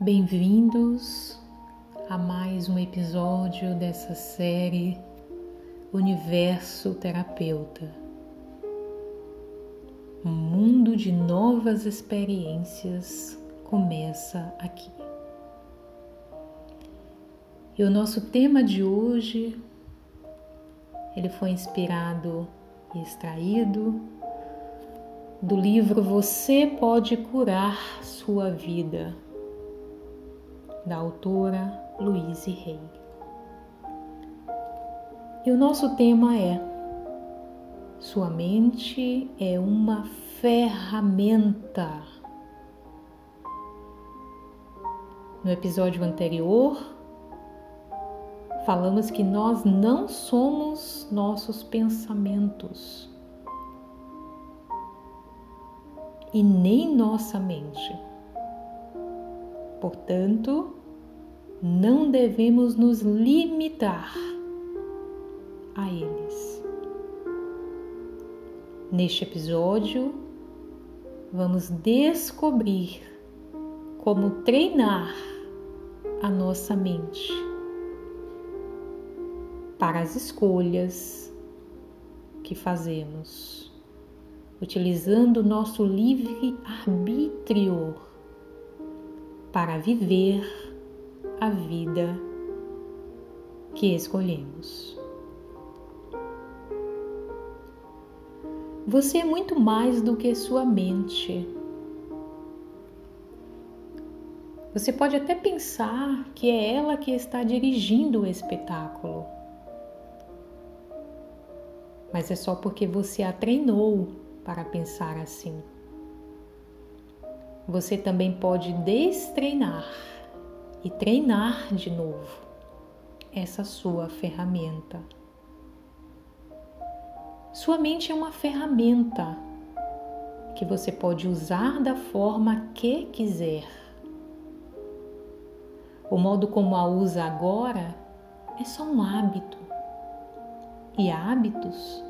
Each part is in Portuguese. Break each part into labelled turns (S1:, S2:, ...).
S1: Bem-vindos a mais um episódio dessa série Universo Terapeuta. Um mundo de novas experiências começa aqui. E o nosso tema de hoje ele foi inspirado e extraído do livro Você pode curar sua vida da autora Louise Hay. E o nosso tema é: Sua mente é uma ferramenta. No episódio anterior, falamos que nós não somos nossos pensamentos e nem nossa mente. Portanto, não devemos nos limitar a eles. Neste episódio, vamos descobrir como treinar a nossa mente para as escolhas que fazemos, utilizando nosso livre arbítrio para viver a vida que escolhemos. Você é muito mais do que sua mente. Você pode até pensar que é ela que está dirigindo o espetáculo. Mas é só porque você a treinou para pensar assim. Você também pode destreinar e treinar de novo essa sua ferramenta. Sua mente é uma ferramenta que você pode usar da forma que quiser. O modo como a usa agora é só um hábito. E hábitos,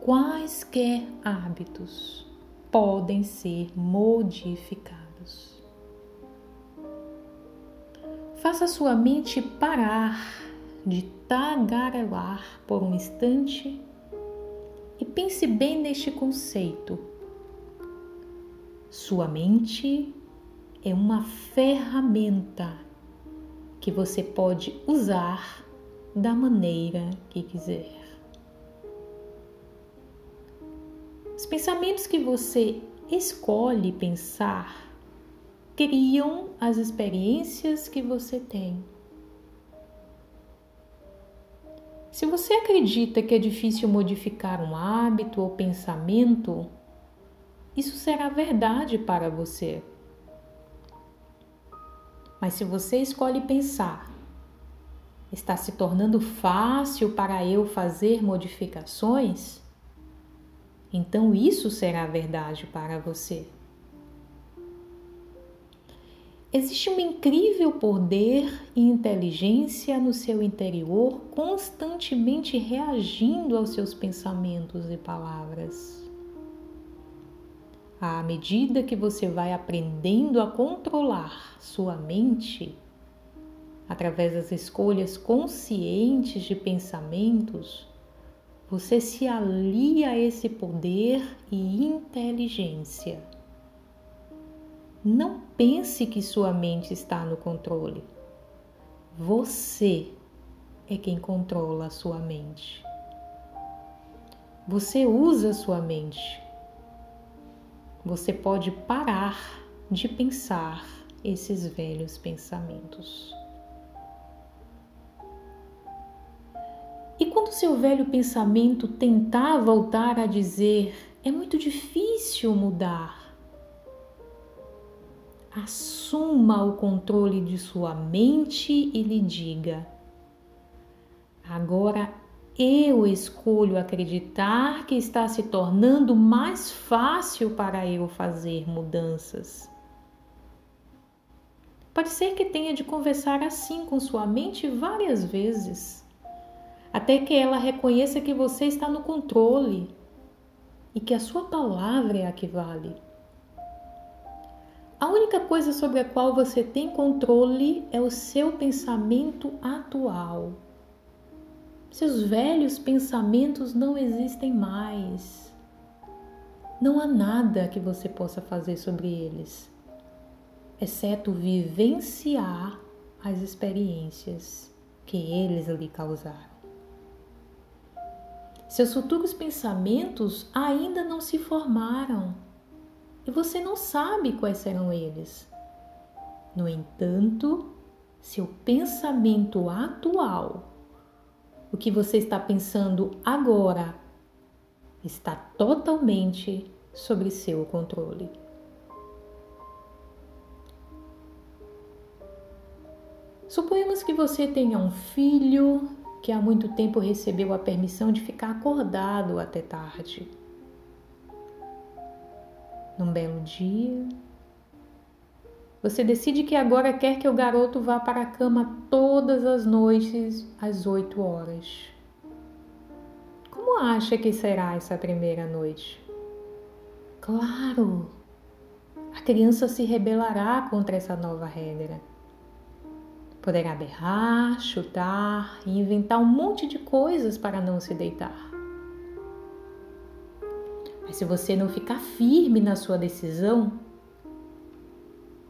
S1: quaisquer hábitos, podem ser modificados. Faça sua mente parar de tagarelar por um instante e pense bem neste conceito. Sua mente é uma ferramenta que você pode usar da maneira que quiser. Os pensamentos que você escolhe pensar criam as experiências que você tem. Se você acredita que é difícil modificar um hábito ou pensamento, isso será verdade para você. Mas se você escolhe pensar, está se tornando fácil para eu fazer modificações, então isso será verdade para você. Existe um incrível poder e inteligência no seu interior, constantemente reagindo aos seus pensamentos e palavras. À medida que você vai aprendendo a controlar sua mente, através das escolhas conscientes de pensamentos, você se alia a esse poder e inteligência. Não pense que sua mente está no controle. Você é quem controla a sua mente. Você usa a sua mente. Você pode parar de pensar esses velhos pensamentos. E quando seu velho pensamento tentar voltar a dizer: é muito difícil mudar, assuma o controle de sua mente e lhe diga: agora eu escolho acreditar que está se tornando mais fácil para eu fazer mudanças. Pode ser que tenha de conversar assim com sua mente várias vezes, até que ela reconheça que você está no controle e que a sua palavra é a que vale. A única coisa sobre a qual você tem controle é o seu pensamento atual. Seus velhos pensamentos não existem mais. Não há nada que você possa fazer sobre eles, exceto vivenciar as experiências que eles lhe causaram. Seus futuros pensamentos ainda não se formaram e você não sabe quais serão eles. No entanto, seu pensamento atual, o que você está pensando agora, está totalmente sobre seu controle. Suponhamos que você tenha um filho que há muito tempo recebeu a permissão de ficar acordado até tarde num belo dia, você decide que agora quer que o garoto vá para a cama todas as noites às oito horas. Como acha que será essa primeira noite? Claro, a criança se rebelará contra essa nova regra. Poderá berrar, chutar e inventar um monte de coisas para não se deitar. Mas se você não ficar firme na sua decisão,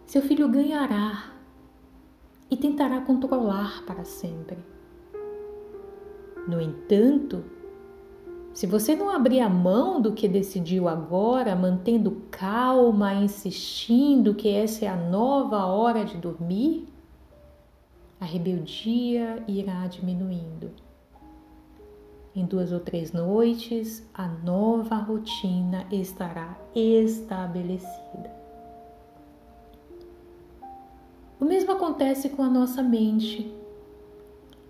S1: seu filho ganhará e tentará controlar para sempre. No entanto, se você não abrir a mão do que decidiu agora, mantendo calma, insistindo que essa é a nova hora de dormir, a rebeldia irá diminuindo. Em duas ou três noites, a nova rotina estará estabelecida. O mesmo acontece com a nossa mente.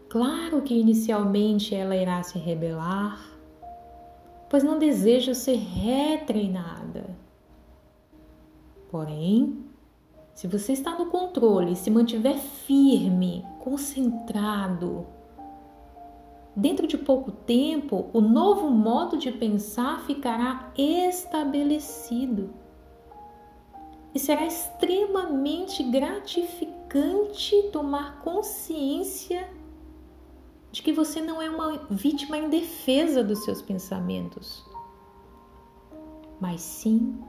S1: Claro que inicialmente ela irá se rebelar, pois não deseja ser retreinada. Porém, se você está no controle, se mantiver firme, concentrado, Dentro de pouco tempo, o novo modo de pensar ficará estabelecido e será extremamente gratificante tomar consciência de que você não é uma vítima indefesa dos seus pensamentos, mas sim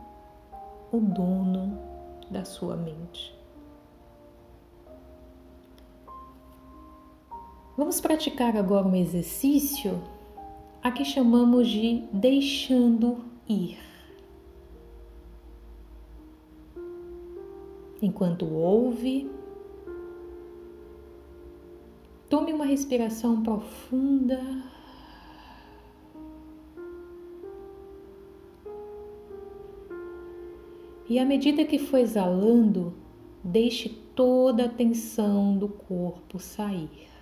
S1: o dono da sua mente. Vamos praticar agora um exercício a que chamamos de deixando ir. Enquanto ouve, tome uma respiração profunda. E à medida que for exalando, deixe toda a tensão do corpo sair.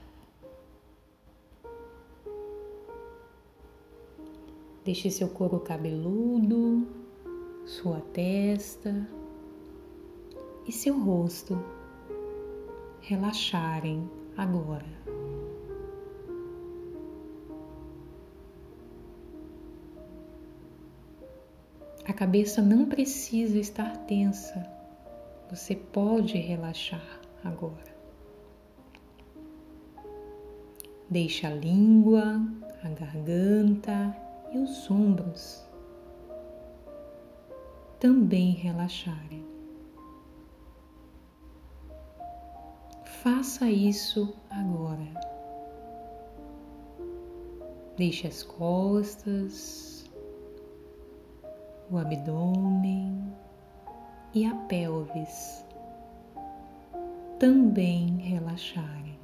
S1: Deixe seu couro cabeludo, sua testa e seu rosto relaxarem agora. A cabeça não precisa estar tensa, você pode relaxar agora. Deixe a língua, a garganta e os ombros também relaxarem. Faça isso agora. Deixe as costas, o abdômen e a pelvis também relaxarem.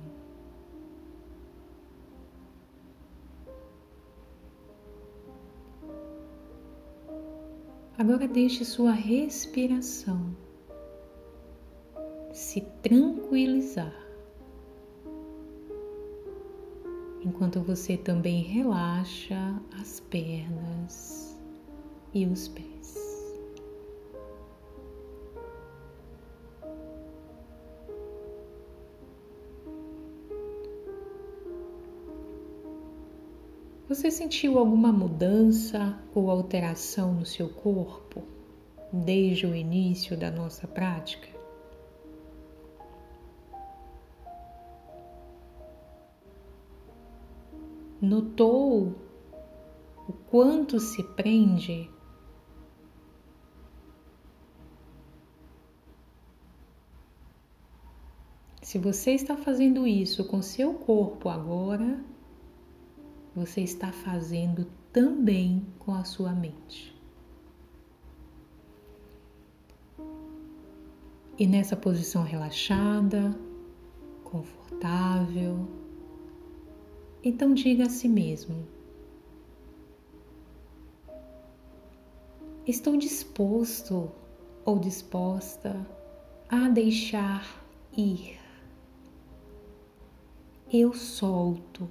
S1: Agora deixe sua respiração se tranquilizar, enquanto você também relaxa as pernas e os pés. Você sentiu alguma mudança ou alteração no seu corpo desde o início da nossa prática? Notou o quanto se prende Se você está fazendo isso com seu corpo agora, você está fazendo também com a sua mente. E nessa posição relaxada, confortável, então diga a si mesmo: Estou disposto ou disposta a deixar ir eu solto,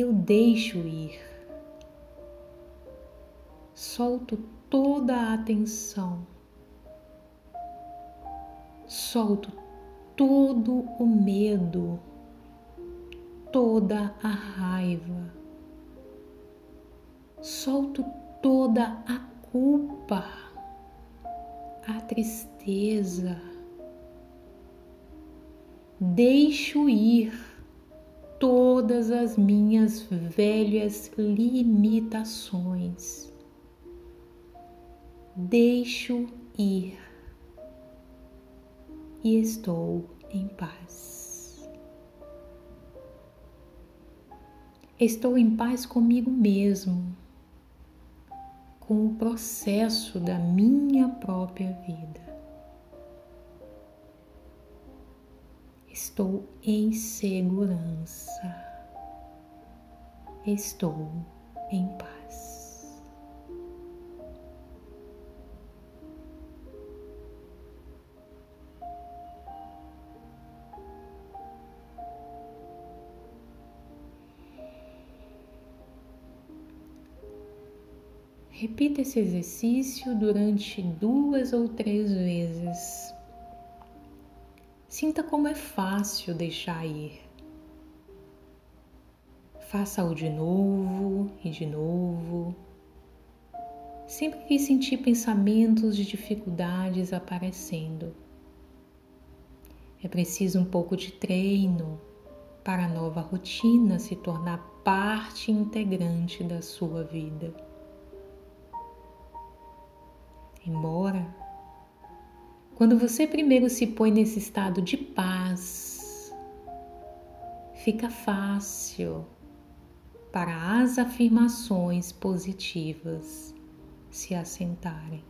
S1: eu deixo ir, solto toda a atenção, solto todo o medo, toda a raiva, solto toda a culpa, a tristeza. Deixo ir todas as minhas velhas limitações. Deixo ir e estou em paz. Estou em paz comigo mesmo, com o processo da minha própria vida. Estou em segurança. Estou em paz. Repita esse exercício durante duas ou três vezes Sinta como é fácil deixar ir. Faça-o de novo e de novo. Sempre que sentir pensamentos de dificuldades aparecendo. É preciso um pouco de treino para a nova rotina se tornar parte integrante da sua vida. Embora quando você primeiro se põe nesse estado de paz, fica fácil para as afirmações positivas se assentarem.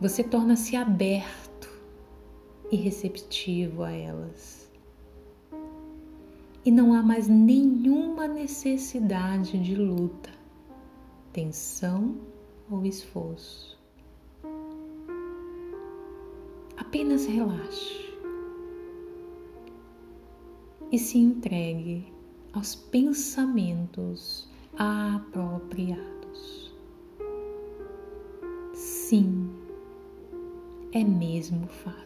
S1: Você torna-se aberto e receptivo a elas. E não há mais nenhuma necessidade de luta, tensão ou esforço. Apenas relaxe e se entregue aos pensamentos apropriados. Sim, é mesmo fácil.